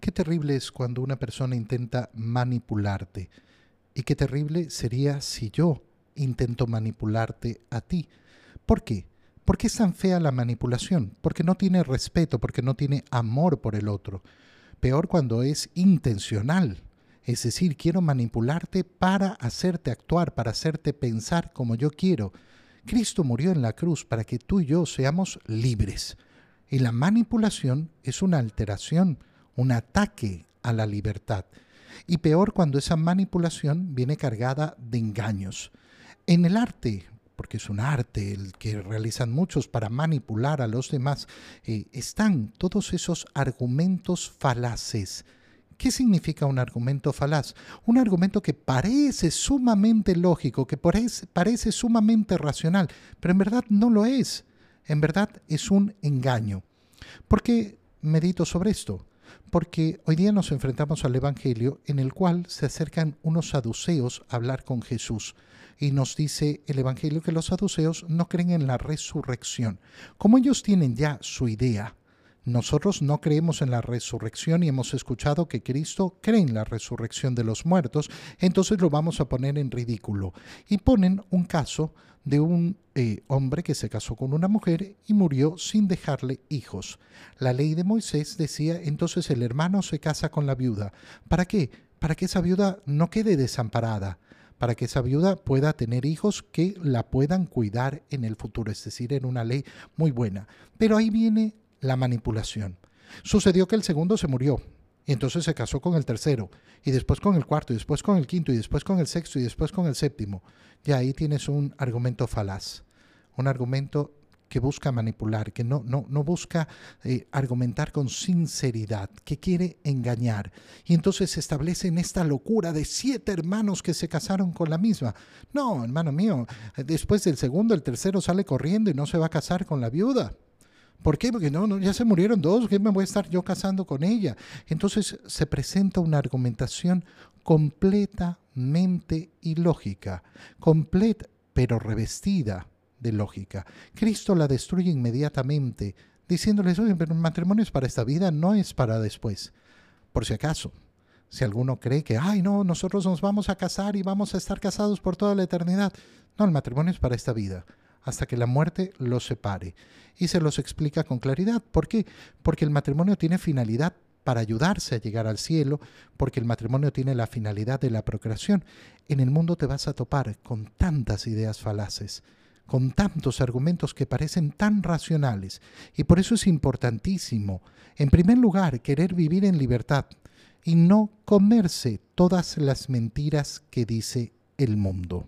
Qué terrible es cuando una persona intenta manipularte. Y qué terrible sería si yo intento manipularte a ti. ¿Por qué? ¿Por qué es tan fea la manipulación? Porque no tiene respeto, porque no tiene amor por el otro. Peor cuando es intencional. Es decir, quiero manipularte para hacerte actuar, para hacerte pensar como yo quiero. Cristo murió en la cruz para que tú y yo seamos libres. Y la manipulación es una alteración, un ataque a la libertad. Y peor cuando esa manipulación viene cargada de engaños. En el arte, porque es un arte el que realizan muchos para manipular a los demás, eh, están todos esos argumentos falaces. ¿Qué significa un argumento falaz? Un argumento que parece sumamente lógico, que parece, parece sumamente racional, pero en verdad no lo es. En verdad es un engaño. ¿Por qué medito sobre esto? Porque hoy día nos enfrentamos al Evangelio en el cual se acercan unos saduceos a hablar con Jesús y nos dice el Evangelio que los saduceos no creen en la resurrección. Como ellos tienen ya su idea, nosotros no creemos en la resurrección y hemos escuchado que Cristo cree en la resurrección de los muertos, entonces lo vamos a poner en ridículo. Y ponen un caso de un eh, hombre que se casó con una mujer y murió sin dejarle hijos. La ley de Moisés decía entonces el hermano se casa con la viuda. ¿Para qué? Para que esa viuda no quede desamparada para que esa viuda pueda tener hijos que la puedan cuidar en el futuro, es decir, en una ley muy buena. Pero ahí viene la manipulación. Sucedió que el segundo se murió, y entonces se casó con el tercero, y después con el cuarto, y después con el quinto, y después con el sexto, y después con el séptimo. Y ahí tienes un argumento falaz, un argumento que busca manipular, que no, no, no busca eh, argumentar con sinceridad, que quiere engañar. Y entonces se establece en esta locura de siete hermanos que se casaron con la misma. No, hermano mío, después del segundo, el tercero sale corriendo y no se va a casar con la viuda. ¿Por qué? Porque no, no, ya se murieron dos, ¿qué me voy a estar yo casando con ella? Entonces se presenta una argumentación completamente ilógica, completa, pero revestida de lógica. Cristo la destruye inmediatamente, diciéndoles, oye, pero el matrimonio es para esta vida, no es para después. Por si acaso, si alguno cree que, ay, no, nosotros nos vamos a casar y vamos a estar casados por toda la eternidad. No, el matrimonio es para esta vida, hasta que la muerte los separe. Y se los explica con claridad. ¿Por qué? Porque el matrimonio tiene finalidad para ayudarse a llegar al cielo, porque el matrimonio tiene la finalidad de la procreación. En el mundo te vas a topar con tantas ideas falaces con tantos argumentos que parecen tan racionales. Y por eso es importantísimo, en primer lugar, querer vivir en libertad y no comerse todas las mentiras que dice el mundo.